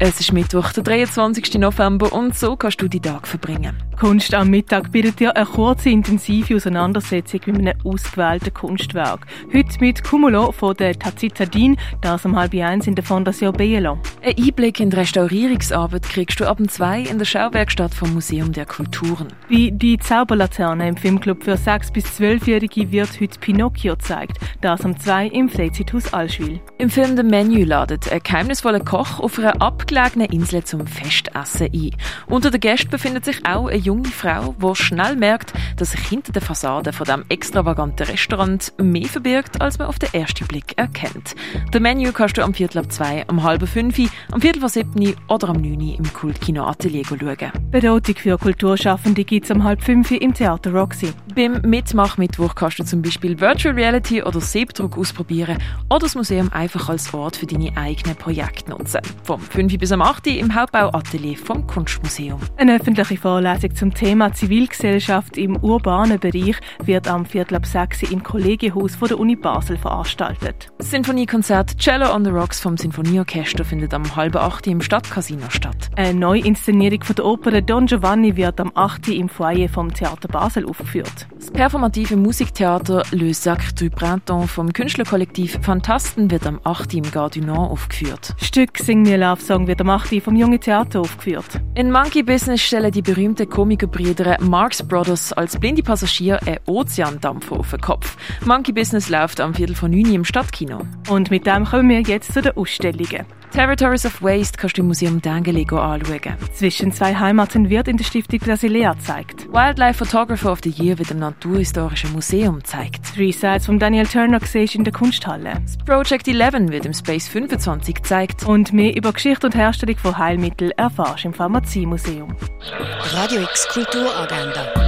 Es ist Mittwoch, der 23. November und so kannst du die Tag verbringen. Kunst am Mittag bietet dir eine kurze, intensive Auseinandersetzung mit einem ausgewählten Kunstwerk. Heute mit Cumulo von der Tazitadin, das um halb eins in der Fondation Bielo. Ein Einblick in die Restaurierungsarbeit kriegst du ab zwei in der Schauwerkstatt vom Museum der Kulturen. Wie die Zauberlaterne im Filmclub für 6- bis 12-Jährige wird heute Pinocchio gezeigt, das um zwei im Freizeithaus Allschwil. Im Film The Menu ladet ein geheimnisvoller Koch auf einer abgelegenen Insel zum Festessen ein. Unter den Gästen befindet sich auch eine junge Frau, die schnell merkt, dass sich hinter der Fassade von dem extravaganten Restaurant mehr verbirgt, als man auf den ersten Blick erkennt. The Menu kannst du am Viertel ab zwei, am halben fünf, am Viertel vor sieben oder am neun im Kultkino Atelier schauen. Beratung für Kulturschaffende gibt es um halb fünf im Theater Roxy. Beim Mitmachmittwoch kannst du zum Beispiel Virtual Reality oder Siebdruck ausprobieren oder das Museum einfach als Ort für deine eigenen Projekte nutzen. Vom 5 bis am 8 im Hauptbauatelier vom Kunstmuseum. Eine öffentliche Vorlesung zum Thema Zivilgesellschaft im urbanen Bereich wird am Viertel ab 6 im Kollegienhaus von der Uni Basel veranstaltet. Das Sinfoniekonzert Cello on the Rocks vom Sinfonieorchester findet am halben 8 im Stadtcasino statt. Eine Neuinszenierung von der Oper Don Giovanni wird am 8 im Foyer vom Theater Basel aufgeführt. Das performative Musiktheater Le Sacre du Printemps vom Künstlerkollektiv Fantasten wird am 8 im Nord aufgeführt. Stück Sing Me Love Song wird am 8 vom Junge Theater aufgeführt. In Monkey Business stellen die berühmten Komikerbrüder Marx Brothers als blinde Passagier einen Ozeandampfer auf den Kopf. Monkey Business läuft am Viertel von 9 im Stadtkino. Und mit dem kommen wir jetzt zu den Ausstellungen. Territories of Waste kannst du im Museum Dengeli anschauen. Zwischen zwei Heimaten wird in der Stiftung Brasilea gezeigt. Wildlife Photographer of the Year wird im Naturhistorischen Museum gezeigt. Three Sides von Daniel Turner siehst in der Kunsthalle. Das Project 11 wird im Space 25 gezeigt. Und mehr über Geschichte und Herstellung von Heilmitteln erfährst im Pharmaziemuseum. Radio X Kulturagenda.